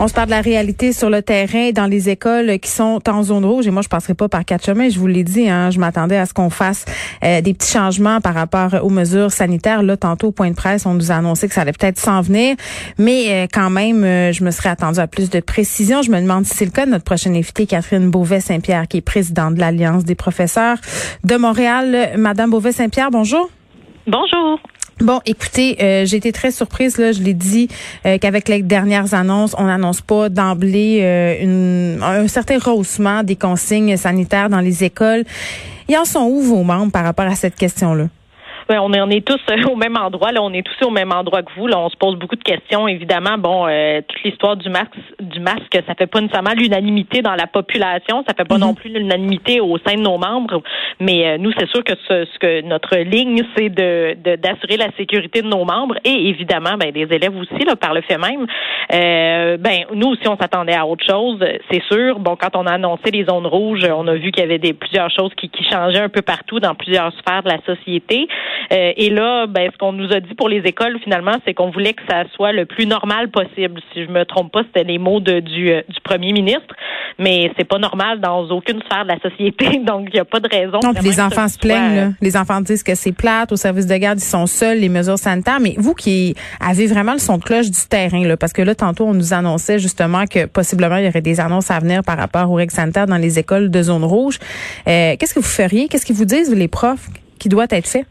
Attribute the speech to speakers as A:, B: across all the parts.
A: On se parle de la réalité sur le terrain dans les écoles qui sont en zone rouge. Et moi, je passerai pas par quatre chemins. Je vous l'ai dit, hein, je m'attendais à ce qu'on fasse euh, des petits changements par rapport aux mesures sanitaires. Là, tantôt au point de presse, on nous a annoncé que ça allait peut-être s'en venir. Mais euh, quand même, euh, je me serais attendue à plus de précision. Je me demande si c'est le cas notre prochaine invitée, Catherine Beauvais-Saint-Pierre, qui est présidente de l'Alliance des professeurs de Montréal. Madame Beauvais-Saint-Pierre, bonjour.
B: Bonjour.
A: Bon, écoutez, euh, j'ai été très surprise là, je l'ai dit euh, qu'avec les dernières annonces, on n'annonce pas d'emblée euh, un certain rehaussement des consignes sanitaires dans les écoles. Ils en sont où vos membres par rapport à cette question-là?
B: Ben, on, est, on est tous euh, au même endroit. Là, on est tous au même endroit que vous. Là, on se pose beaucoup de questions. Évidemment, bon, euh, toute l'histoire du masque, du masque, ça fait pas nécessairement l'unanimité dans la population. Ça fait pas non mhm. plus l'unanimité au sein de nos membres. Mais euh, nous, c'est sûr que ce, ce, que notre ligne, c'est de d'assurer la sécurité de nos membres et évidemment, ben, des élèves aussi, là, par le fait même. ben, nous aussi, on s'attendait à autre chose. C'est sûr. Bon, quand on a annoncé les zones rouges, on a vu qu'il y avait des plusieurs choses qui, qui changeaient un peu partout dans plusieurs sphères de la société. Euh, et là, ben, ce qu'on nous a dit pour les écoles, finalement, c'est qu'on voulait que ça soit le plus normal possible. Si je me trompe pas, c'était les mots de, du, euh, du premier ministre. Mais c'est pas normal dans aucune sphère de la société. Donc, il n'y a pas de raison.
A: Donc, les enfants se plaignent. Les enfants disent que c'est plate. Au service de garde, ils sont seuls, les mesures sanitaires. Mais vous qui avez vraiment le son de cloche du terrain, là, parce que là, tantôt, on nous annonçait justement que possiblement, il y aurait des annonces à venir par rapport aux règles sanitaires dans les écoles de zone rouge. Euh, Qu'est-ce que vous feriez? Qu'est-ce qu'ils vous disent, les profs, qui doit être fait?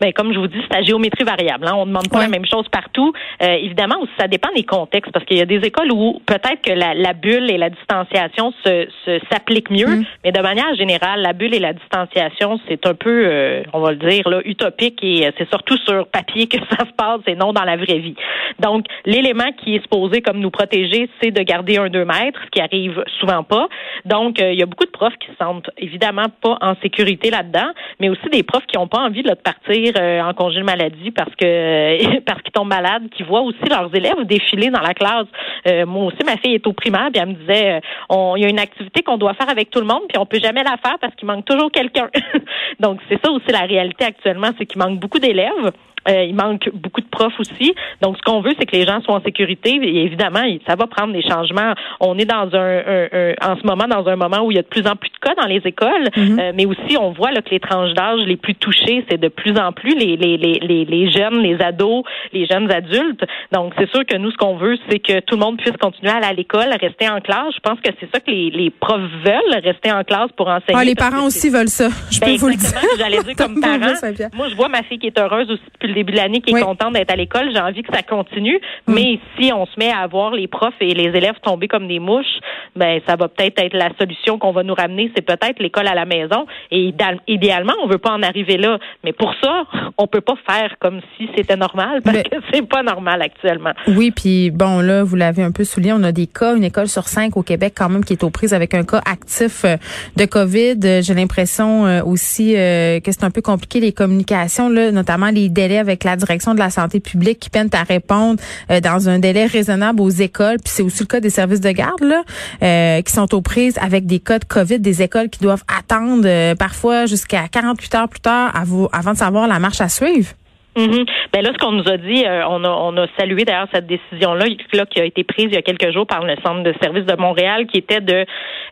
B: Ben, comme je vous dis, c'est à géométrie variable. Hein. On ne demande pas la même chose partout. Euh, évidemment, ça dépend des contextes, parce qu'il y a des écoles où peut-être que la, la, bulle et la distanciation se, se s'appliquent mieux, mm. mais de manière générale, la bulle et la distanciation, c'est un peu, euh, on va le dire, là, utopique et euh, c'est surtout sur papier que ça se passe et non dans la vraie vie. Donc, l'élément qui est supposé comme nous protéger, c'est de garder un 2 mètres, ce qui arrive souvent pas. Donc, il y a beaucoup de profs qui se sentent évidemment pas en sécurité là-dedans, mais aussi des profs qui n'ont pas envie de partir euh, en congé de maladie parce que parce qu'ils tombent malades, qui voient aussi leurs élèves défiler dans la classe. Euh, moi aussi, ma fille est au primaire, puis elle me disait, euh, il y a une activité qu'on doit faire avec tout le monde, puis on peut jamais la faire parce qu'il manque toujours quelqu'un. Donc c'est ça aussi la réalité actuellement, c'est qu'il manque beaucoup d'élèves. Euh, il manque beaucoup de profs aussi. Donc, ce qu'on veut, c'est que les gens soient en sécurité. Et évidemment, ça va prendre des changements. On est dans un, en ce moment dans un moment où il y a de plus en plus de cas dans les écoles, mm-hmm. euh, mais aussi on voit là, que les tranches d'âge les plus touchées, c'est de plus en plus les, les, les, les, jeunes, les ados, les jeunes adultes. Donc, c'est sûr que nous, ce qu'on veut, c'est que tout le monde puisse continuer à aller à l'école, rester en classe. Je pense que c'est ça que les, les profs veulent, rester en classe pour enseigner.
A: Ah, les parents aussi veulent ça. Je
B: ben,
A: peux vous le dire.
B: J'allais dire comme parent. Moi, je vois ma fille qui est heureuse aussi depuis le début de l'année, qui est contente d'être à l'école. J'ai envie que ça continue. Mm. Mais si on se met à voir les profs et les élèves tomber comme des mouches, ben ça va peut-être être la solution qu'on va nous ramener. C'est peut-être l'école à la maison. Et idéalement, on veut pas en arriver là. Mais pour ça, on peut pas faire comme si c'était normal parce que c'est pas normal actuellement.
A: Oui, puis bon là, vous l'avez un peu souligné, on a des cas, une école sur cinq au Québec quand même qui est aux prises avec un cas actif euh, de COVID. J'ai l'impression euh, aussi euh, que c'est un peu compliqué les communications là, notamment les délais avec la direction de la santé publique qui peinent à répondre euh, dans un délai raisonnable aux écoles. Puis c'est aussi le cas des services de garde là, euh, qui sont aux prises avec des cas de COVID, des écoles qui doivent attendre euh, parfois jusqu'à 48 heures plus tard avant de savoir la marche à suivre.
B: Mm Ben là, ce qu'on nous a dit, euh, on, a, on a salué d'ailleurs cette décision-là là, qui a été prise il y a quelques jours par le Centre de services de Montréal, qui était de,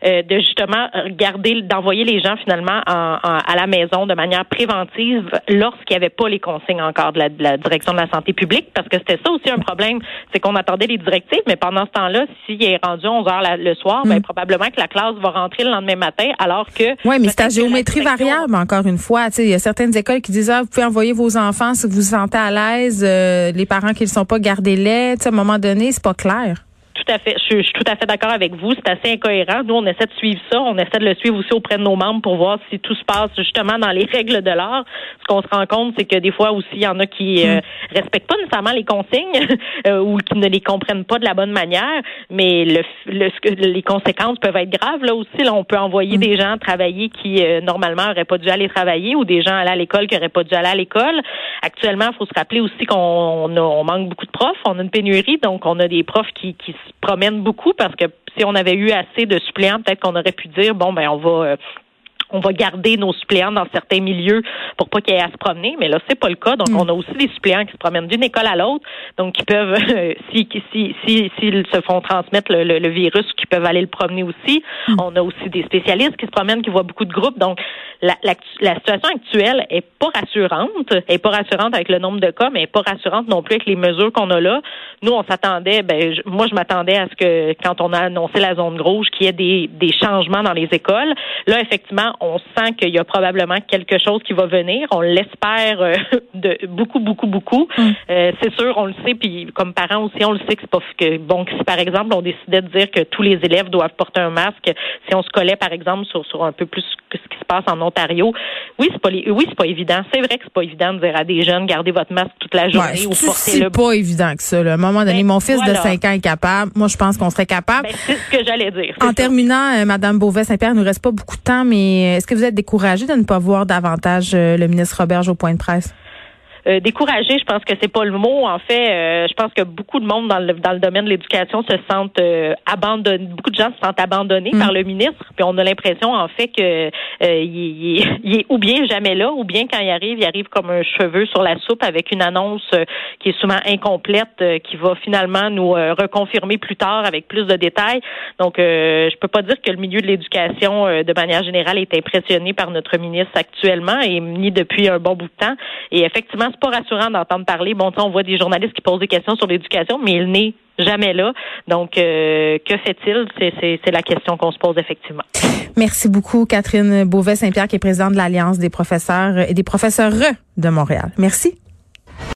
B: euh, de justement garder, d'envoyer les gens finalement en, à la maison de manière préventive lorsqu'il n'y avait pas les consignes encore de la, de la, direction de la santé publique, parce que c'était ça aussi un problème, c'est qu'on attendait les directives, mais pendant ce temps-là, s'il est rendu 11 heures le soir, ben, mm. probablement que la classe va rentrer le lendemain matin, alors que...
A: Oui, mais c'est à géométrie variable, encore une fois. Il y a certaines écoles qui disent, ah, vous pouvez envoyer vos enfants si vous vous sentez à l'aise, euh, les parents qui ne sont pas, gardés-les. À un moment donné, c'est pas clair
B: tout à fait. Je, suis tout à fait d'accord avec vous. C'est assez incohérent. Nous, on essaie de suivre ça. On essaie de le suivre aussi auprès de nos membres pour voir si tout se passe justement dans les règles de l'art. Ce qu'on se rend compte, c'est que des fois aussi, il y en a qui euh, mm. respectent pas nécessairement les consignes euh, ou qui ne les comprennent pas de la bonne manière. Mais le, le, les conséquences peuvent être graves là aussi. Là, on peut envoyer mm. des gens travailler qui euh, normalement auraient pas dû aller travailler ou des gens aller à l'école qui auraient pas dû aller à l'école. Actuellement, il faut se rappeler aussi qu'on on manque beaucoup de profs. On a une pénurie, donc on a des profs qui, qui promènent beaucoup parce que si on avait eu assez de suppléants, peut-être qu'on aurait pu dire bon ben on va on va garder nos suppléants dans certains milieux pour pas qu'ils aient à se promener, mais là c'est pas le cas. Donc mm. on a aussi des suppléants qui se promènent d'une école à l'autre, donc qui peuvent si si si s'ils se font transmettre le, virus, qui peuvent aller le promener aussi. Mm. On a aussi des spécialistes qui se promènent, qui voient beaucoup de groupes. Donc la, la, la situation actuelle est pas rassurante, est pas rassurante avec le nombre de cas, mais est pas rassurante non plus avec les mesures qu'on a là. Nous on s'attendait, ben moi je m'attendais à ce que quand on a annoncé la zone rouge, qu'il y ait des des changements dans les écoles. Là effectivement on sent qu'il y a probablement quelque chose qui va venir. On l'espère euh, de beaucoup, beaucoup, beaucoup. Mm. Euh, c'est sûr, on le sait, puis comme parents aussi, on le sait que c'est pas que bon, si par exemple on décidait de dire que tous les élèves doivent porter un masque, si on se collait par exemple sur, sur un peu plus que ce qui passe en Ontario, oui, c'est pas oui, c'est pas évident. C'est vrai que c'est pas évident de dire à des jeunes gardez votre masque toute la journée ou portez-le.
A: C'est pas évident que ça. À un moment donné, ben, mon fils de 5 ans est capable. Moi, je pense qu'on serait capable.
B: Ben, c'est ce que j'allais dire.
A: En terminant, euh, Madame Beauvais-Saint-Pierre, il nous reste pas beaucoup de temps, mais est-ce que vous êtes découragé de ne pas voir davantage euh, le ministre Roberge au point de presse?
B: Euh, découragé, je pense que c'est pas le mot. En fait, euh, je pense que beaucoup de monde dans le, dans le domaine de l'éducation se sentent euh, abandonnés. Beaucoup de gens se sentent abandonnés mm. par le ministre. Puis on a l'impression, en fait, que il, est ou bien jamais là, ou bien quand il arrive, il arrive comme un cheveu sur la soupe avec une annonce qui est souvent incomplète, qui va finalement nous reconfirmer plus tard avec plus de détails. Donc, je peux pas dire que le milieu de l'éducation, de manière générale, est impressionné par notre ministre actuellement et ni depuis un bon bout de temps. Et effectivement, pas rassurant d'entendre parler. Bon, on voit des journalistes qui posent des questions sur l'éducation, mais il n'est jamais là. Donc, euh, que fait-il? C'est la question qu'on se pose effectivement.
A: Merci beaucoup, Catherine Beauvais-Saint-Pierre, qui est présidente de l'Alliance des professeurs et des professeurs de Montréal. Merci.